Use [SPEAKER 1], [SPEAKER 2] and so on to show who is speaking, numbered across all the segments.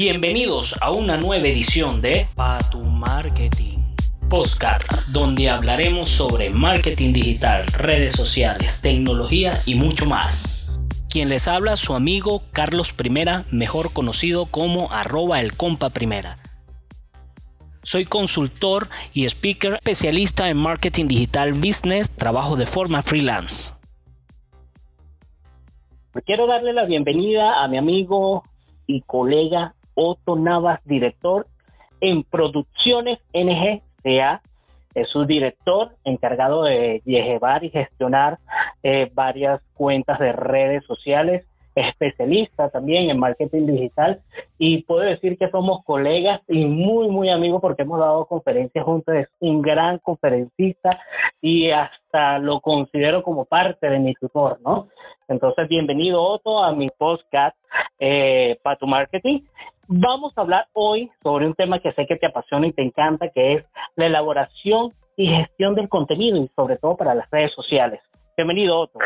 [SPEAKER 1] Bienvenidos a una nueva edición de Pa tu Marketing Postcard, donde hablaremos sobre marketing digital, redes sociales, tecnología y mucho más. Quien les habla, su amigo Carlos Primera, mejor conocido como arroba el compa primera. Soy consultor y speaker especialista en marketing digital business, trabajo de forma freelance. Quiero darle la bienvenida a mi amigo y colega Otto Navas, director en Producciones NGCA. Es su director encargado de llevar y gestionar eh, varias cuentas de redes sociales, especialista también en marketing digital y puedo decir que somos colegas y muy, muy amigos porque hemos dado conferencias juntos. Es un gran conferencista y hasta lo considero como parte de mi tutor, ¿no? Entonces, bienvenido Otto a mi podcast eh, para tu marketing. Vamos a hablar hoy sobre un tema que sé que te apasiona y te encanta, que es la elaboración y gestión del contenido y sobre todo para las redes sociales. Bienvenido, Otto.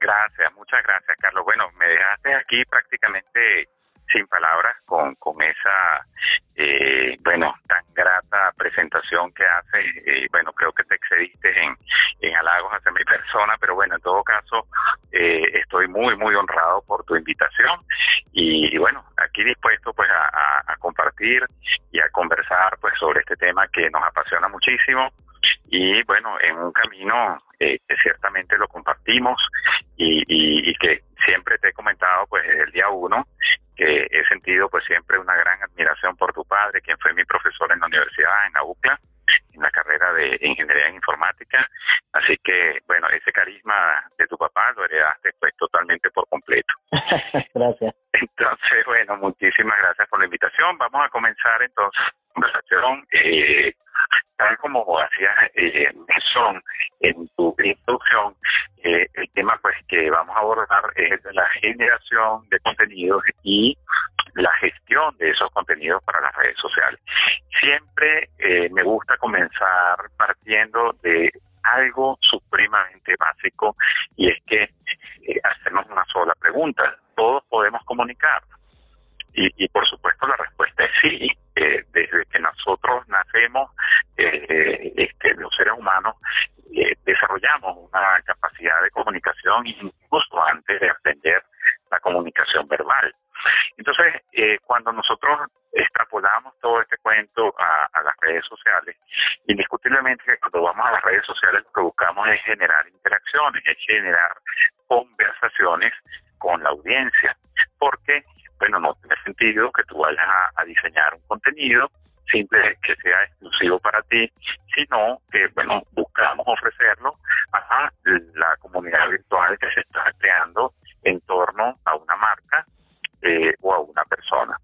[SPEAKER 2] Gracias, muchas gracias, Carlos. Bueno, me dejaste aquí prácticamente sin palabras con, con esa, eh, bueno, tan grata presentación que haces. Eh, bueno, creo que te excediste en, en halagos hacia mi persona, pero bueno, en todo caso, eh, estoy muy, muy honrado por tu invitación y, bueno, aquí dispuesto pues a, a, compartir y a conversar pues sobre este tema que nos apasiona muchísimo y bueno, en un camino eh, que ciertamente lo compartimos y, y, y, que siempre te he comentado pues desde el día uno que he sentido pues siempre una gran admiración por tu padre, quien fue mi profesor en la universidad, en la UCLA, en la carrera de ingeniería en informática. Así que, bueno, ese carisma de tu papá lo heredaste pues totalmente por completo.
[SPEAKER 1] gracias.
[SPEAKER 2] Entonces, bueno, muchísimas gracias por la invitación. Vamos a comenzar entonces la conversación. Eh, tal como hacías eh, son en tu introducción, eh, el tema pues que vamos a abordar es la generación de contenidos y la gestión de esos contenidos para las redes sociales. Siempre eh, me gusta comenzar partiendo de algo supremamente básico y es que eh, hacernos una sola pregunta. ¿Todos podemos comunicar? Y, por supuesto la respuesta es sí. Eh, desde que nosotros nacemos, eh, este, los seres humanos eh, desarrollamos una capacidad de comunicación incluso antes de aprender la comunicación verbal. Entonces, eh, cuando nosotros extrapolamos todo este cuento a, las redes sociales, indiscutiblemente cuando vamos a las redes sociales lo que buscamos es generar interacciones, es generar conversaciones con la audiencia, porque, bueno, no tiene sentido que tú vayas a, diseñar un contenido simple que sea exclusivo para ti, sino que, bueno, buscamos ofrecerlo a la comunidad virtual que se está creando en torno a una marca eh, o a una persona.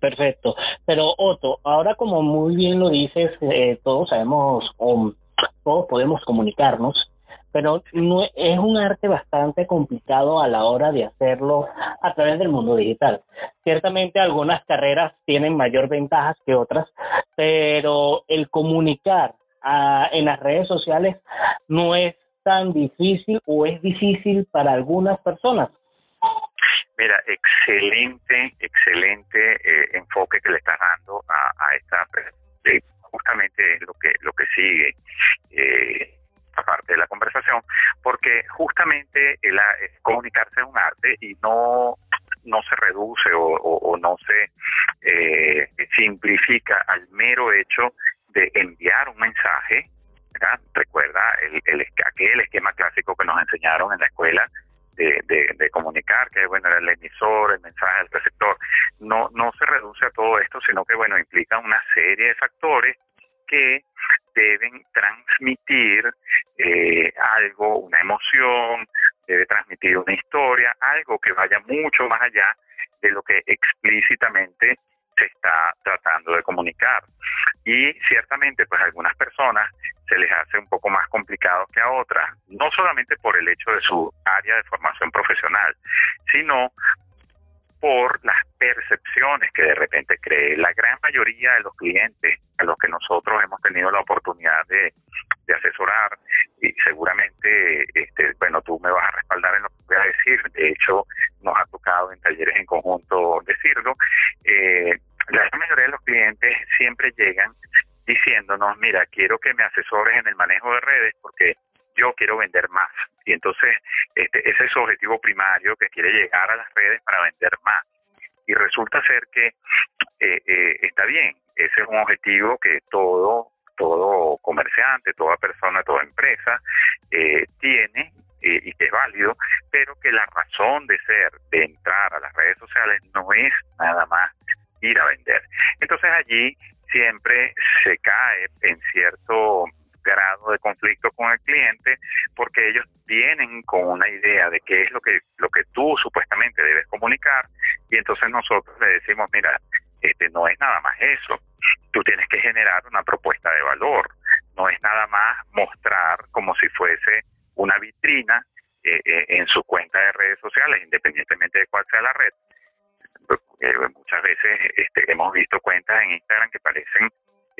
[SPEAKER 1] Perfecto. Pero Otto, ahora como muy bien lo dices, eh, todos sabemos, um, todos podemos comunicarnos, pero no, es un arte bastante complicado a la hora de hacerlo a través del mundo digital. Ciertamente algunas carreras tienen mayor ventajas que otras, pero el comunicar a, en las redes sociales no es tan difícil o es difícil para algunas personas.
[SPEAKER 2] Mira, excelente, excelente eh, enfoque que le estás dando a, esta eh, justamente lo que lo que sigue eh, parte de la conversación, porque justamente el, el, comunicarse es un arte y no no se reduce o, o, o no se eh, simplifica al mero hecho de enviar un mensaje. ¿verdad? Recuerda el, el, aquel esquema clásico que nos enseñaron en la escuela de, de, de, comunicar, que bueno, era el emisor, el mensaje, el receptor, no, no se reduce a todo esto, sino que bueno, implica una serie de factores que deben transmitir eh, algo, una emoción, debe transmitir una historia, algo que vaya mucho más allá de lo que explícitamente se está tratando de comunicar. Y ciertamente, pues a algunas personas se les hace un poco más complicado que a otras, no solamente por el hecho de su área de formación profesional, sino por las percepciones que de repente cree la gran mayoría de los clientes a los que nosotros hemos tenido la oportunidad de, asesorar y seguramente, este, bueno, tú me vas a respaldar en lo que voy a decir. De hecho, nos ha tocado en talleres en conjunto decirlo. Eh, la mayoría de los clientes siempre llegan diciéndonos, mira, quiero que me asesores en el manejo de redes porque yo quiero vender más. Y entonces este, ese es su objetivo primario, que quiere llegar a las redes para vender más. Y resulta ser que eh, eh, está bien, ese es un objetivo que todo todo comerciante, toda persona, toda empresa eh, tiene y que es válido, pero que la razón de ser, de entrar a las redes sociales, no es nada más ir a vender. Entonces allí siempre se cae en cierto grado de conflicto con el cliente porque ellos vienen con una idea de qué es lo que lo que tú supuestamente debes comunicar y entonces nosotros le decimos mira este no es nada más eso. Tú tienes que generar una propuesta de valor. No es nada más mostrar como si fuese una vitrina eh, eh, en su cuenta de redes sociales independientemente de cuál sea la red eh, muchas veces este, hemos visto cuentas en Instagram que parecen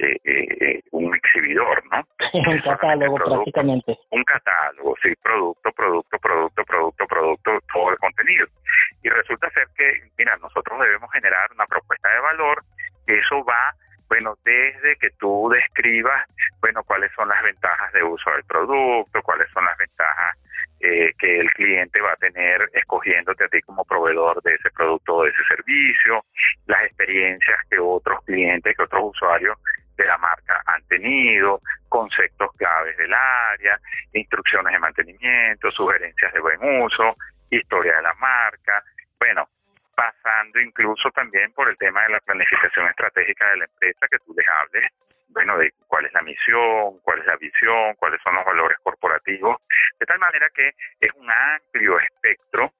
[SPEAKER 2] eh, eh, un exhibidor, ¿no?
[SPEAKER 1] un catálogo prácticamente.
[SPEAKER 2] Un catálogo, sí, producto, producto, producto, producto, producto, todo el contenido. Y resulta ser que, mira, nosotros debemos generar una propuesta de valor, que eso va bueno, desde que tú describas, bueno, cuáles son las ventajas de uso del producto, cuáles son las ventajas eh, que el cliente va a tener escogiéndote a ti como proveedor de ese producto o de ese servicio, las experiencias que otros clientes, que otros usuarios de la marca han tenido, conceptos claves del área, instrucciones de mantenimiento, sugerencias de buen uso, historia de la marca, bueno, pasando incluso también por el tema de la planificación estratégica de la empresa, que tú les hables, bueno, de cuál es la misión, cuál es la visión, cuáles son los valores corporativos, de tal manera que es un amplio espectro,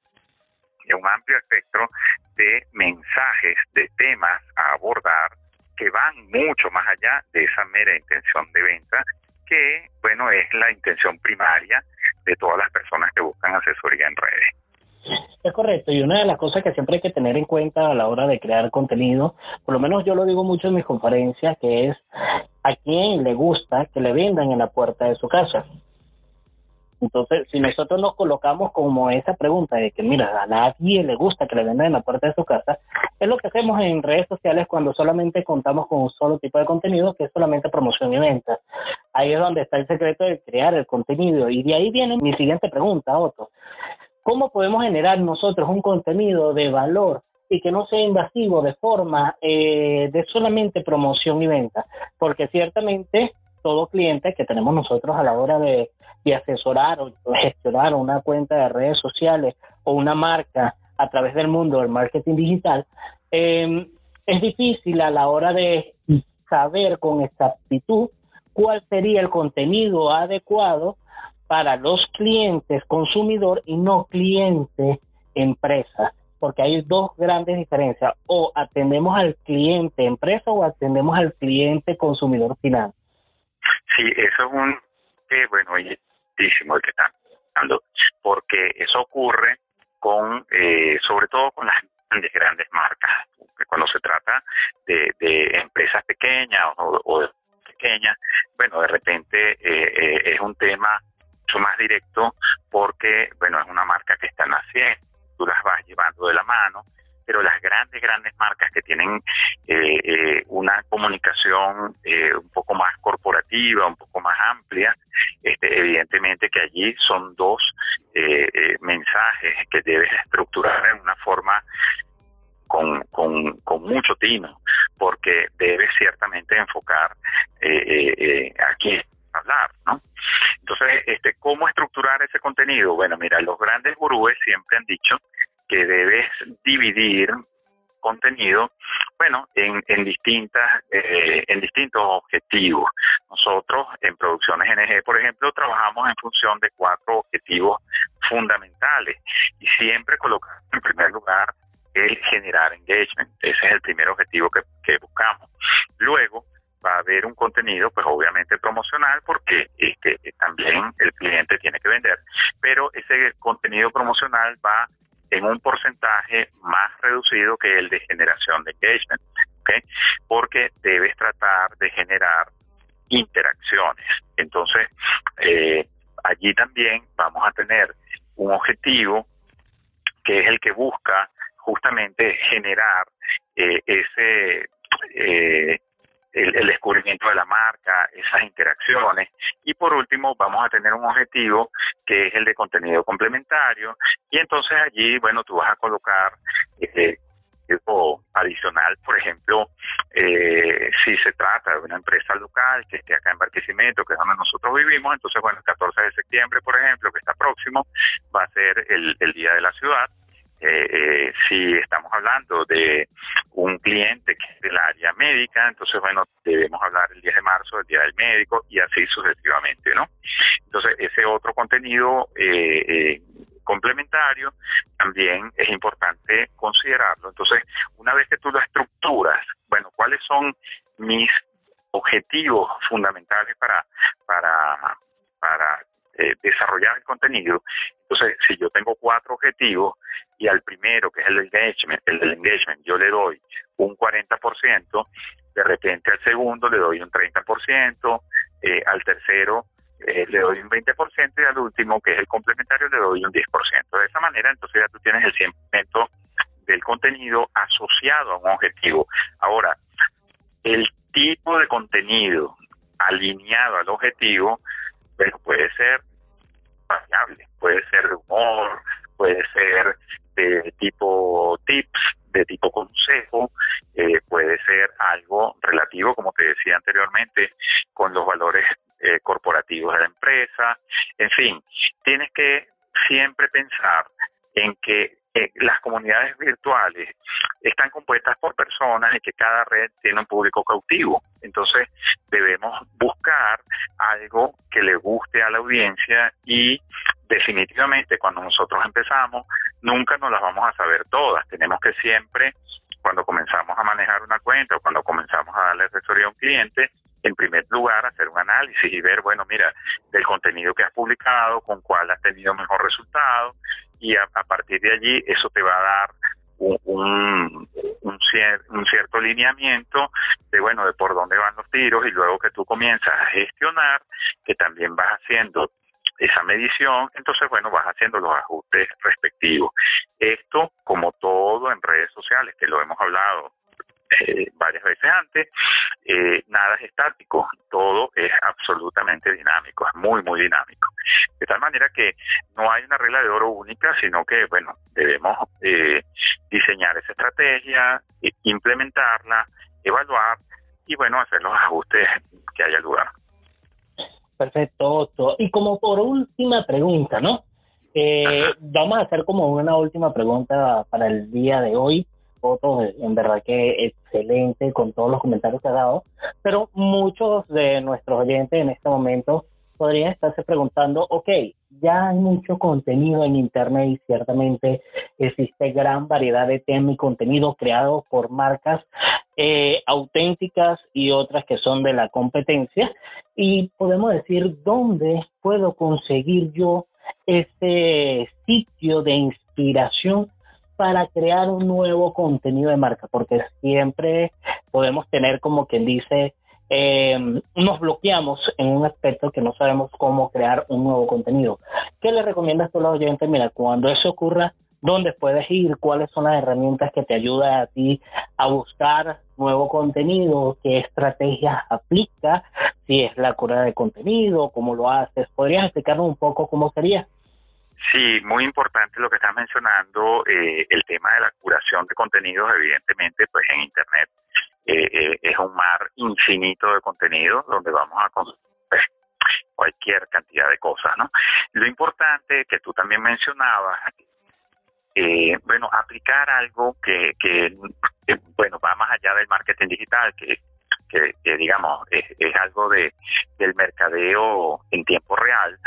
[SPEAKER 2] es un amplio espectro de mensajes, de temas a abordar que van mucho más allá de esa mera intención de venta, que, bueno, es la intención primaria de todas las personas que buscan asesoría en redes.
[SPEAKER 1] Es correcto, y una de las cosas que siempre hay que tener en cuenta a la hora de crear contenido, por lo menos yo lo digo mucho en mis conferencias, que es a quién le gusta que le vendan en la puerta de su casa. Entonces, si nosotros nos colocamos como esa pregunta de que, mira, a nadie le gusta que le vendan en la puerta de su casa, es lo que hacemos en redes sociales cuando solamente contamos con un solo tipo de contenido, que es solamente promoción y venta. Ahí es donde está el secreto de crear el contenido. Y de ahí viene mi siguiente pregunta, Otto. ¿Cómo podemos generar nosotros un contenido de valor y que no sea invasivo de forma eh, de solamente promoción y venta? Porque ciertamente todo cliente que tenemos nosotros a la hora de, asesorar o gestionar una cuenta de redes sociales o una marca a través del mundo del marketing digital, em, es difícil a la hora de saber con exactitud cuál sería el contenido adecuado para los clientes consumidor y no cliente empresa, porque hay dos grandes diferencias, o atendemos al cliente empresa o atendemos al cliente consumidor final.
[SPEAKER 2] Sí, eso es un, que bueno, el que están hablando, porque eso ocurre con, eh, sobre todo con las grandes, grandes marcas, cuando se trata de, empresas pequeñas o, pequeñas, bueno, de repente eh, eh, es un tema mucho más directo porque, bueno, es una marca que está naciendo, tú las vas llevando de la mano, pero las grandes, grandes marcas que tienen eh, eh, una comunicación eh, un poco más corporativa, un poco más amplia, este, evidentemente que allí son dos mensajes que debes estructurar en una forma con, con, con mucho tino, porque debes ciertamente enfocar eh, aquí hablar, ¿no? Entonces, este, ¿cómo estructurar ese contenido? Bueno, mira, los grandes gurúes siempre han dicho que debes dividir contenido, bueno, en, en distintas, eh, en distintos objetivos. Nosotros en Producciones NG, por ejemplo, trabajamos en función de cuatro objetivos fundamentales y siempre colocamos en primer lugar el generar engagement. Ese es el primer objetivo que, buscamos. Luego, va a haber un contenido, pues obviamente promocional, porque este, también el cliente tiene que vender, pero ese contenido promocional va en un porcentaje más reducido que el de generación de engagement, ¿okay? porque debes tratar de generar interacciones. Entonces, eh, allí también vamos a tener un objetivo que es el que busca justamente generar eh, ese eh, el, descubrimiento de la marca, esas interacciones. Y por último, vamos a tener un objetivo que es el de contenido complementario. Y entonces allí, bueno, tú vas a colocar eh, adicional, por ejemplo, eh, si se trata de una empresa local que esté acá en Barquisimeto, que es donde nosotros vivimos, entonces, bueno, el 14 de septiembre, por ejemplo, que está próximo, va a ser el, el Día de la Ciudad. Eh, eh, si estamos hablando de un cliente que es del área médica, entonces, bueno, debemos hablar el 10 de marzo del Día del Médico y así sucesivamente, ¿no? Entonces, ese otro contenido eh, eh, complementario también es importante considerarlo. Entonces, una vez que tú lo estructuras, bueno, ¿cuáles son mis objetivos fundamentales para, para, para eh, desarrollar el contenido. Entonces, si yo tengo cuatro objetivos y al primero, que es el engagement, el del engagement, yo le doy un 40%, de repente al segundo le doy un 30%, eh, al tercero eh, le doy un 20% y al último, que es el complementario, le doy un 10%. De esa manera, entonces ya tú tienes el 100% del contenido asociado a un objetivo. Ahora, el tipo de contenido alineado al objetivo, puede ser variable, puede ser de humor, puede ser de tipo tips, de tipo consejo, eh, puede ser algo relativo, como te decía anteriormente, con los valores eh, corporativos de la empresa. En fin, tienes que siempre pensar en que eh, las comunidades virtuales están compuestas por personas y que cada red tiene un público cautivo. Entonces debemos buscar algo que le guste a la audiencia y definitivamente cuando nosotros empezamos nunca nos las vamos a saber todas. Tenemos que siempre, cuando comenzamos a manejar una cuenta o cuando comenzamos a darle asesoría a un cliente, en primer lugar hacer un análisis y ver, bueno, mira, del contenido que has publicado, con cuál has tenido mejor resultado y a, partir de allí eso te va a dar un, un, cierto lineamiento de bueno de por dónde van los tiros y luego que tú comienzas a gestionar que también vas haciendo esa medición, entonces bueno, vas haciendo los ajustes respectivos. Esto, como todo en redes sociales, que lo hemos hablado eh, varias veces antes, eh, nada es estático, todo es absolutamente dinámico, es muy, muy dinámico. De tal manera que no hay una regla de oro única, sino que, bueno, debemos eh, diseñar esa estrategia, implementarla, evaluar y, bueno, hacer los ajustes que haya lugar.
[SPEAKER 1] Perfecto, Otto. Y como por última pregunta, ¿no? vamos a hacer como una última pregunta para el día de hoy fotos, en verdad que excelente con todos los comentarios que ha dado, pero muchos de nuestros oyentes en este momento podrían estarse preguntando, ok, ya hay mucho contenido en Internet y ciertamente existe gran variedad de temas y contenido creado por marcas eh, auténticas y otras que son de la competencia. Y podemos decir, ¿dónde puedo conseguir yo ese sitio de inspiración para crear un nuevo contenido de marca, porque siempre podemos tener como quien dice, eh, nos bloqueamos en un aspecto que no sabemos cómo crear un nuevo contenido. ¿Qué le recomiendas tú a los oyentes? Mira, cuando eso ocurra, ¿dónde puedes ir? ¿Cuáles son las herramientas que te ayudan a ti a buscar nuevo contenido? ¿Qué estrategias aplica? Si es la cura de contenido, ¿cómo lo haces? ¿Podrías explicarnos un poco cómo sería?
[SPEAKER 2] Sí, muy importante lo que estás mencionando, eh, el tema de la curación de contenidos, evidentemente, pues en Internet eh, eh, es un mar infinito de contenido donde vamos a consumir cualquier cantidad de cosas, ¿no? Lo importante que tú también mencionabas, bueno, aplicar algo que, bueno, va más allá del marketing digital, que que, digamos es, algo de del mercadeo en tiempo real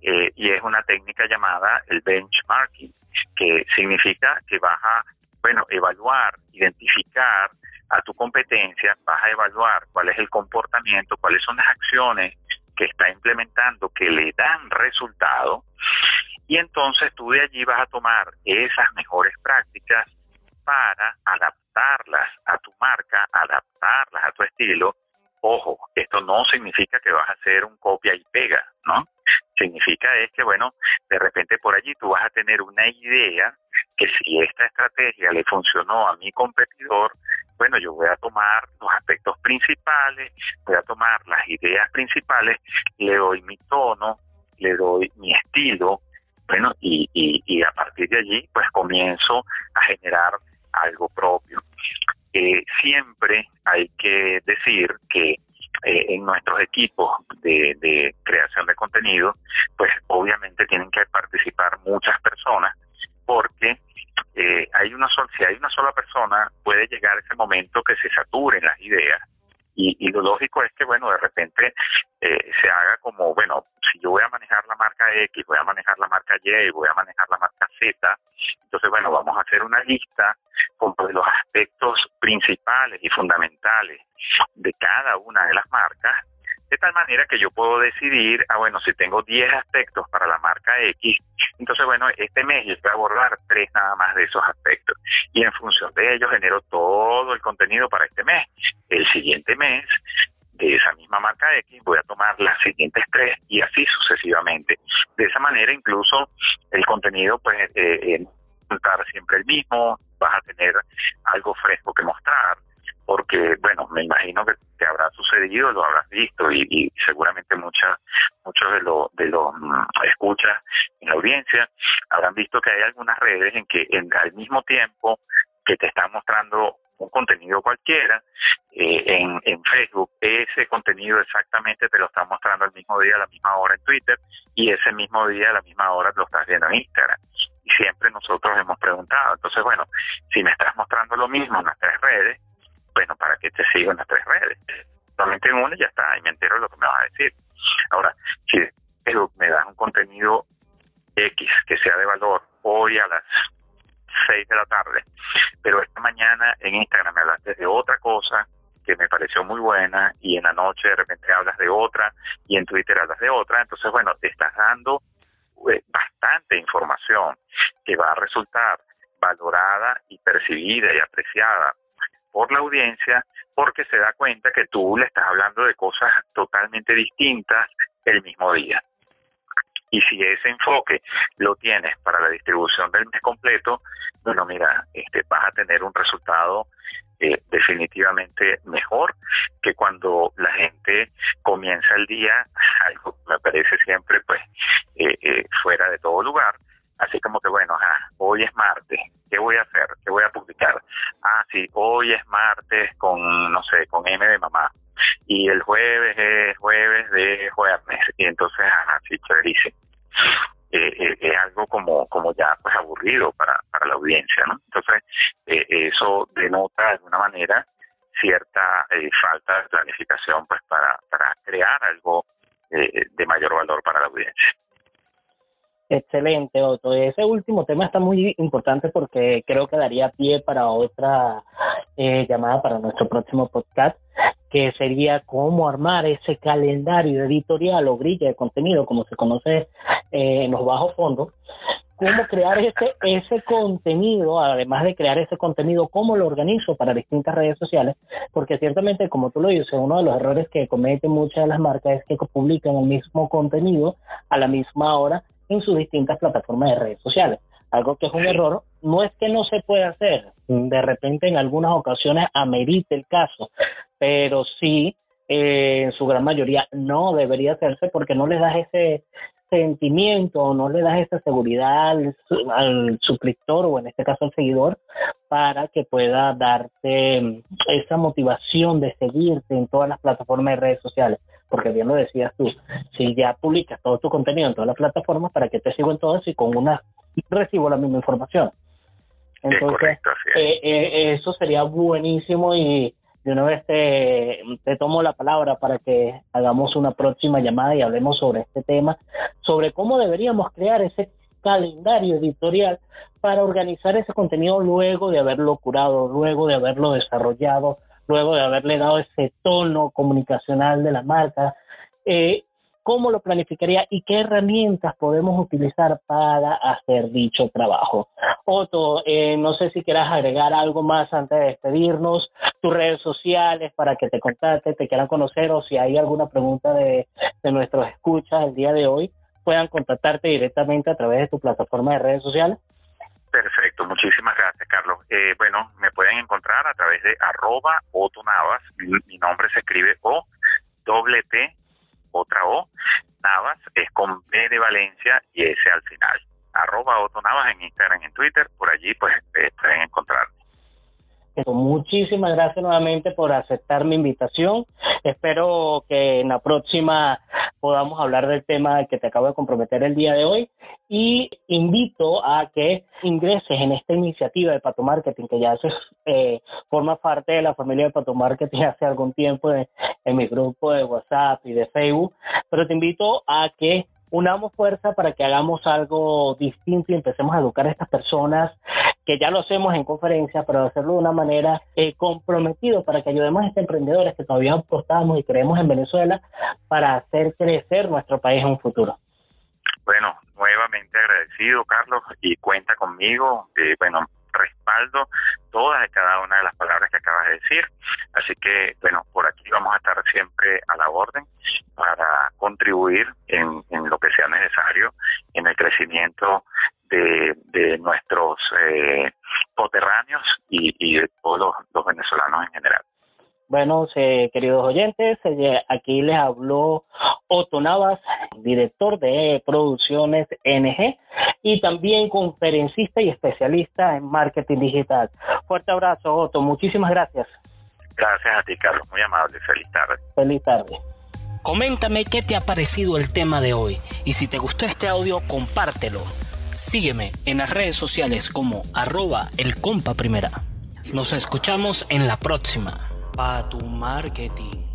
[SPEAKER 2] eh, y es una técnica llamada el benchmarking que significa que vas a bueno evaluar identificar a tu competencia vas a evaluar cuál es el comportamiento cuáles son las acciones que está implementando que le dan resultado y entonces tú de allí vas a tomar esas mejores prácticas para adaptarlas a tu marca, adaptarlas a tu estilo. Ojo, esto no significa que vas a hacer un copia y pega, ¿no? Significa vas a tener una idea que si esta estrategia le funcionó a mi competidor, bueno, yo voy a tomar los aspectos principales, voy a tomar las ideas principales, le doy mi tono, le doy mi estilo, bueno, y, y, a partir de allí, pues comienzo a generar algo propio. Eh, siempre hay que decir que eh, en nuestros equipos de, de creación de contenido, pues obviamente tienen que participar muchas personas porque eh, hay una sola, si hay una sola persona puede llegar ese momento que se saturen las ideas y, y, lo lógico es que, bueno, de repente eh, se haga como, bueno, si yo voy a manejar la marca X, voy a manejar la marca Y, voy a manejar la marca Z, entonces, bueno, vamos a hacer una lista con los aspectos principales y fundamentales de cada una de las marcas tal manera que yo puedo decidir, ah, bueno, si tengo 10 aspectos para la marca X, entonces, bueno, este mes yo voy a abordar tres nada más de esos aspectos. Y en función de ello genero todo el contenido para este mes. El siguiente mes, de esa misma marca X, voy a tomar las siguientes tres y así sucesivamente. De esa manera, incluso el contenido, pues, eh, eh siempre el mismo, vas a tener algo fresco que mostrar porque, bueno, me imagino que te habrá sucedido, lo habrás visto y, seguramente muchas, muchos de los de los mm, escuchas en la audiencia habrán visto que hay algunas redes en que en, al mismo tiempo que te están mostrando un contenido cualquiera, eh, en, en Facebook, ese contenido exactamente te lo están mostrando el mismo día, a la misma hora en Twitter, y ese mismo día, a la misma hora, lo estás viendo en Instagram. Y siempre nosotros hemos preguntado, entonces, bueno, si me estás mostrando lo mismo en las tres redes, bueno, ¿para qué te sigo en las tres redes? Solamente en una ya está, y me entero de lo que me vas a decir. Ahora, si me das un contenido X que sea de valor hoy a las 6 de la tarde, pero esta mañana en Instagram me hablaste de otra cosa que me pareció muy buena y en la noche de repente hablas de otra y en Twitter hablas de otra, entonces bueno, te estás dando eh, bastante información que va a resultar valorada y percibida y apreciada por la audiencia porque se da cuenta que tú le estás hablando de cosas totalmente distintas el mismo día. Y si ese enfoque lo tienes para la distribución del mes completo, bueno, mira, este, vas a tener un resultado eh, definitivamente mejor que cuando la gente comienza el día, algo me parece siempre pues eh, eh, fuera de todo lugar, así como que bueno, hoy es martes, ¿qué voy a hacer? ¿Qué voy a publicar? Ah, sí, hoy es martes con, no sé, con M de mamá. Y el jueves es jueves de jueves. Y entonces, así chéverísimo. Eh, eh, es algo como como ya pues aburrido para, para la audiencia, ¿no? Entonces, eh, eso denota de alguna manera cierta falta de planificación pues para, para crear algo de mayor valor para la audiencia.
[SPEAKER 1] Excelente, Otto. Ese último tema está muy importante porque creo que daría pie para otra eh, llamada para nuestro próximo podcast, que sería cómo armar ese calendario editorial o grilla de contenido, como se conoce eh, en los bajos fondos, cómo crear ese, ese contenido, además de crear ese contenido, cómo lo organizo para distintas redes sociales, porque ciertamente, como tú lo dices, uno de los errores que cometen muchas de las marcas es que publican el mismo contenido a la misma hora en sus distintas plataformas de redes sociales. Algo que es un error, no es que no se pueda hacer, de repente en algunas ocasiones amerite el caso, pero sí, eh, en su gran mayoría no debería hacerse porque no le das ese sentimiento, no le das esa seguridad al, suscriptor o en este caso al seguidor para que pueda darte esa motivación de seguirte en todas las plataformas de redes sociales. Porque bien lo decías tú, si ya publicas todo tu contenido en todas las plataformas, ¿para que te sigo en todas y con una recibo la misma información? Entonces, eh, eh, eso sería buenísimo y de una vez te, te, tomo la palabra para que hagamos una próxima llamada y hablemos sobre este tema, sobre cómo deberíamos crear ese calendario editorial para organizar ese contenido luego de haberlo curado, luego de haberlo desarrollado, luego de haberle dado ese tono comunicacional de la marca. Eh, cómo lo planificaría y qué herramientas podemos utilizar para hacer dicho trabajo. Otto, eh, no sé si quieras agregar algo más antes de despedirnos, tus redes sociales para que te contacten, te quieran conocer o si hay alguna pregunta de, de nuestros escuchas el día de hoy, puedan contactarte directamente a través de tu plataforma de redes sociales.
[SPEAKER 2] Perfecto, muchísimas gracias, Carlos. Eh, bueno, me pueden encontrar a través de arroba otonavas. Mi, mi nombre se escribe O, doble T, otra O. Navas es con B de Valencia y S al final. Arroba otonavas en Instagram en Twitter. Por allí, pues, eh, pueden encontrarme.
[SPEAKER 1] Muchísimas gracias nuevamente por aceptar mi invitación. Espero que en la próxima podamos hablar del tema que te acabo de comprometer el día de hoy y invito a que ingreses en esta iniciativa de Pato Marketing que ya eh, forma parte de la familia de Pato Marketing hace algún tiempo en mi grupo de WhatsApp y de Facebook, pero te invito a que unamos fuerza para que hagamos algo distinto y empecemos a educar a estas personas que ya lo hacemos en conferencia, pero hacerlo de una manera eh, comprometido para que ayudemos a estos emprendedores que todavía apostamos y creemos en Venezuela para hacer crecer nuestro país en un futuro.
[SPEAKER 2] Bueno, nuevamente agradecido, Carlos, y cuenta conmigo. Eh, bueno, respaldo todas y cada una de las palabras que acabas de decir. Así que, bueno, por aquí vamos a estar siempre a la orden para contribuir en lo que sea necesario en el crecimiento de, de nuestros eh, poterráneos y, y, de todos los, venezolanos en general.
[SPEAKER 1] Bueno, queridos oyentes, eh, aquí les habló Otto Navas, director de Producciones NG y también conferencista y especialista en marketing digital. Fuerte abrazo, Otto. Muchísimas gracias.
[SPEAKER 2] Gracias a ti, Carlos. Muy amable. Feliz tarde.
[SPEAKER 1] Feliz tarde.
[SPEAKER 3] Coméntame qué te ha parecido el tema de hoy y si te gustó este audio, compártelo. Sígueme en las redes sociales como arroba el compa primera. Nos escuchamos en la próxima. Pa tu marketing.